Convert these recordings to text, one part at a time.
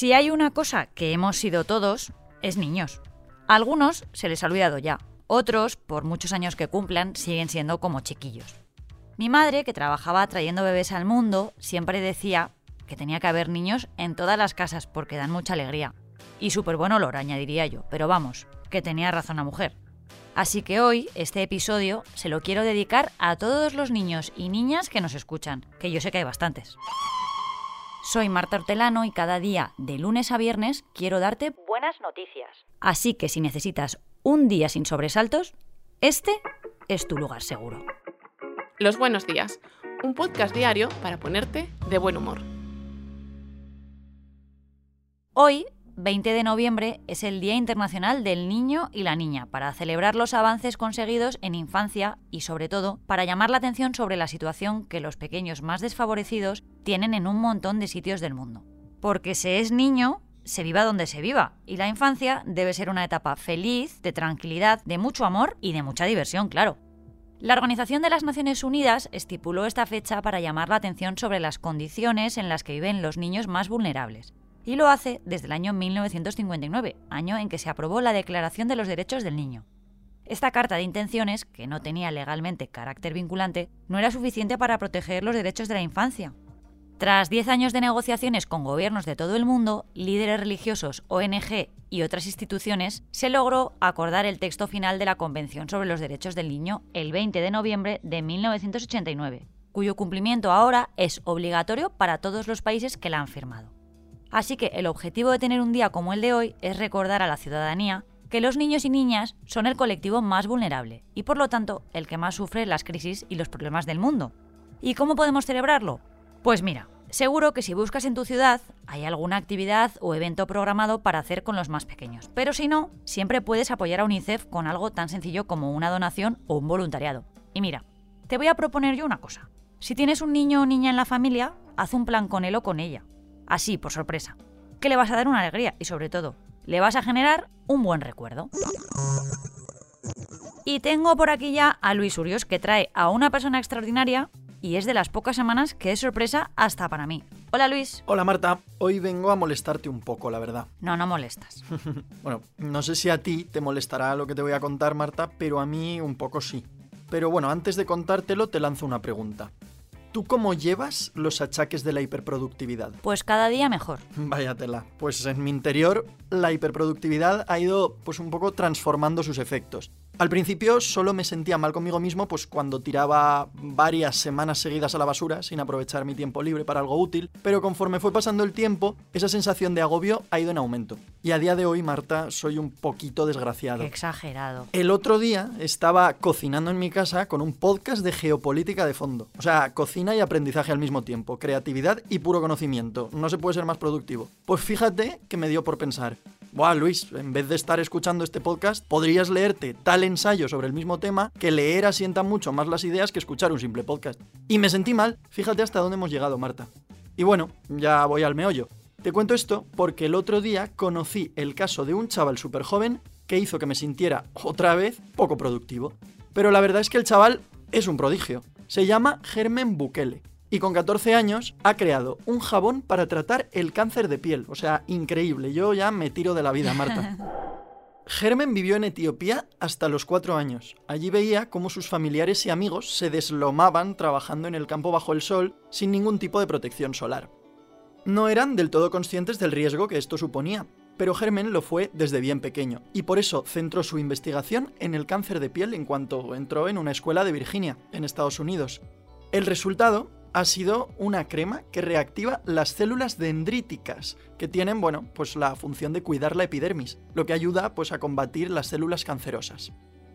Si hay una cosa que hemos sido todos, es niños. A algunos se les ha olvidado ya, otros, por muchos años que cumplan, siguen siendo como chiquillos. Mi madre, que trabajaba trayendo bebés al mundo, siempre decía que tenía que haber niños en todas las casas porque dan mucha alegría. Y súper buen olor, añadiría yo, pero vamos, que tenía razón la mujer. Así que hoy, este episodio, se lo quiero dedicar a todos los niños y niñas que nos escuchan, que yo sé que hay bastantes. Soy Marta Hortelano y cada día, de lunes a viernes, quiero darte buenas noticias. Así que si necesitas un día sin sobresaltos, este es tu lugar seguro. Los buenos días, un podcast diario para ponerte de buen humor. Hoy 20 de noviembre es el Día Internacional del Niño y la Niña, para celebrar los avances conseguidos en infancia y sobre todo para llamar la atención sobre la situación que los pequeños más desfavorecidos tienen en un montón de sitios del mundo. Porque se es niño, se viva donde se viva, y la infancia debe ser una etapa feliz, de tranquilidad, de mucho amor y de mucha diversión, claro. La Organización de las Naciones Unidas estipuló esta fecha para llamar la atención sobre las condiciones en las que viven los niños más vulnerables y lo hace desde el año 1959, año en que se aprobó la Declaración de los Derechos del Niño. Esta carta de intenciones, que no tenía legalmente carácter vinculante, no era suficiente para proteger los derechos de la infancia. Tras 10 años de negociaciones con gobiernos de todo el mundo, líderes religiosos, ONG y otras instituciones, se logró acordar el texto final de la Convención sobre los Derechos del Niño el 20 de noviembre de 1989, cuyo cumplimiento ahora es obligatorio para todos los países que la han firmado. Así que el objetivo de tener un día como el de hoy es recordar a la ciudadanía que los niños y niñas son el colectivo más vulnerable y por lo tanto el que más sufre las crisis y los problemas del mundo. ¿Y cómo podemos celebrarlo? Pues mira, seguro que si buscas en tu ciudad hay alguna actividad o evento programado para hacer con los más pequeños, pero si no, siempre puedes apoyar a UNICEF con algo tan sencillo como una donación o un voluntariado. Y mira, te voy a proponer yo una cosa. Si tienes un niño o niña en la familia, haz un plan con él o con ella así, por sorpresa. Que le vas a dar una alegría y sobre todo, le vas a generar un buen recuerdo. Y tengo por aquí ya a Luis Urios, que trae a una persona extraordinaria y es de las pocas semanas que es sorpresa hasta para mí. Hola Luis. Hola Marta, hoy vengo a molestarte un poco, la verdad. No, no molestas. bueno, no sé si a ti te molestará lo que te voy a contar, Marta, pero a mí un poco sí. Pero bueno, antes de contártelo te lanzo una pregunta. ¿Tú cómo llevas los achaques de la hiperproductividad? Pues cada día mejor. Váyatela. Pues en mi interior la hiperproductividad ha ido pues un poco transformando sus efectos. Al principio solo me sentía mal conmigo mismo pues cuando tiraba varias semanas seguidas a la basura sin aprovechar mi tiempo libre para algo útil, pero conforme fue pasando el tiempo, esa sensación de agobio ha ido en aumento. Y a día de hoy, Marta, soy un poquito desgraciado. exagerado. El otro día estaba cocinando en mi casa con un podcast de geopolítica de fondo. O sea, cocina y aprendizaje al mismo tiempo, creatividad y puro conocimiento. No se puede ser más productivo. Pues fíjate que me dio por pensar, Buah, Luis, en vez de estar escuchando este podcast, podrías leerte tal ensayo sobre el mismo tema que leer asienta mucho más las ideas que escuchar un simple podcast. Y me sentí mal, fíjate hasta dónde hemos llegado, Marta. Y bueno, ya voy al meollo. Te cuento esto porque el otro día conocí el caso de un chaval súper joven que hizo que me sintiera otra vez poco productivo. Pero la verdad es que el chaval es un prodigio. Se llama Germen Bukele y con 14 años ha creado un jabón para tratar el cáncer de piel. O sea, increíble. Yo ya me tiro de la vida, Marta. Germen vivió en Etiopía hasta los 4 años. Allí veía cómo sus familiares y amigos se deslomaban trabajando en el campo bajo el sol sin ningún tipo de protección solar. No eran del todo conscientes del riesgo que esto suponía, pero Germen lo fue desde bien pequeño, y por eso centró su investigación en el cáncer de piel en cuanto entró en una escuela de Virginia, en Estados Unidos. El resultado ha sido una crema que reactiva las células dendríticas, que tienen, bueno, pues la función de cuidar la epidermis, lo que ayuda pues a combatir las células cancerosas.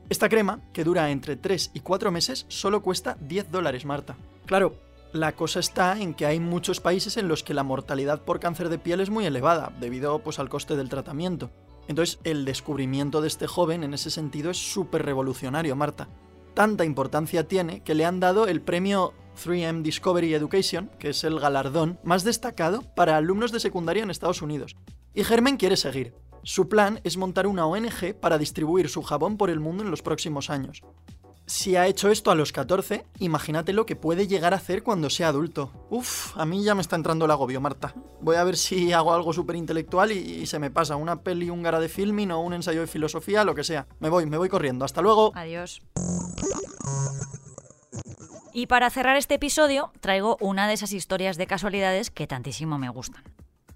Esta crema, que dura entre 3 y 4 meses, solo cuesta 10 dólares, Marta. Claro, la cosa está en que hay muchos países en los que la mortalidad por cáncer de piel es muy elevada, debido pues, al coste del tratamiento. Entonces, el descubrimiento de este joven en ese sentido es súper revolucionario, Marta. Tanta importancia tiene que le han dado el premio 3M Discovery Education, que es el galardón más destacado para alumnos de secundaria en Estados Unidos. Y Germen quiere seguir. Su plan es montar una ONG para distribuir su jabón por el mundo en los próximos años. Si ha hecho esto a los 14, imagínate lo que puede llegar a hacer cuando sea adulto. Uf, a mí ya me está entrando el agobio, Marta. Voy a ver si hago algo súper intelectual y, y, se me pasa una peli húngara de filming o un ensayo de filosofía, lo que sea. Me voy, me voy corriendo. Hasta luego. Adiós. Y para cerrar este episodio, traigo una de esas historias de casualidades que tantísimo me gustan.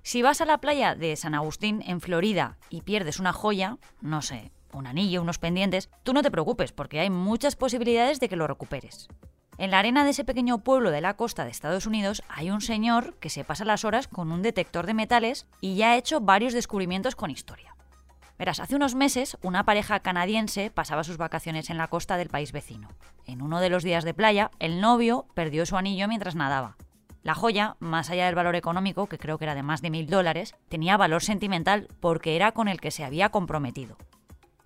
Si vas a la playa de San Agustín, en Florida, y pierdes una joya, no sé, un anillo, unos pendientes, tú no te preocupes porque hay muchas posibilidades de que lo recuperes. En la arena de ese pequeño pueblo de la costa de Estados Unidos hay un señor que se pasa las horas con un detector de metales y ya ha hecho varios descubrimientos con historia. Verás, hace unos meses una pareja canadiense pasaba sus vacaciones en la costa del país vecino. En uno de los días de playa, el novio perdió su anillo mientras nadaba. La joya, más allá del valor económico, que creo que era de más de mil dólares, tenía valor sentimental porque era con el que se había comprometido.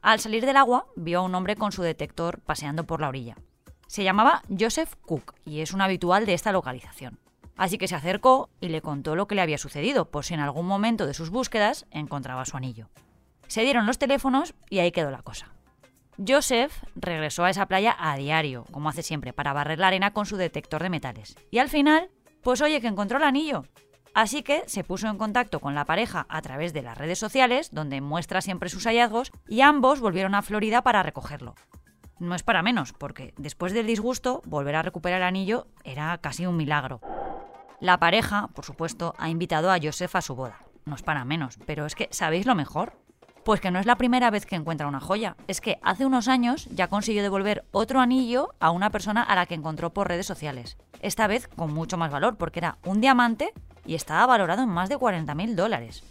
Al salir del agua, vio a un hombre con su detector paseando por la orilla. Se llamaba Joseph Cook y es un habitual de esta localización. Así que se acercó y le contó lo que le había sucedido, por si en algún momento de sus búsquedas encontraba su anillo. Se dieron los teléfonos y ahí quedó la cosa. Joseph regresó a esa playa a diario, como hace siempre, para barrer la arena con su detector de metales. Y al final, pues oye, que encontró el anillo. Así que se puso en contacto con la pareja a través de las redes sociales, donde muestra siempre sus hallazgos, y ambos volvieron a Florida para recogerlo. No es para menos, porque después del disgusto, volver a recuperar el anillo era casi un milagro. La pareja, por supuesto, ha invitado a Joseph a su boda. No es para menos, pero es que, ¿sabéis lo mejor? Pues que no es la primera vez que encuentra una joya. Es que hace unos años ya consiguió devolver otro anillo a una persona a la que encontró por redes sociales. Esta vez con mucho más valor, porque era un diamante y estaba valorado en más de 40.000 dólares.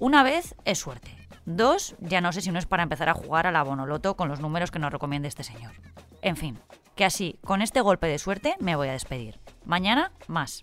Una vez es suerte. Dos, ya no sé si no es para empezar a jugar a la bonoloto con los números que nos recomienda este señor. En fin, que así, con este golpe de suerte, me voy a despedir. Mañana, más.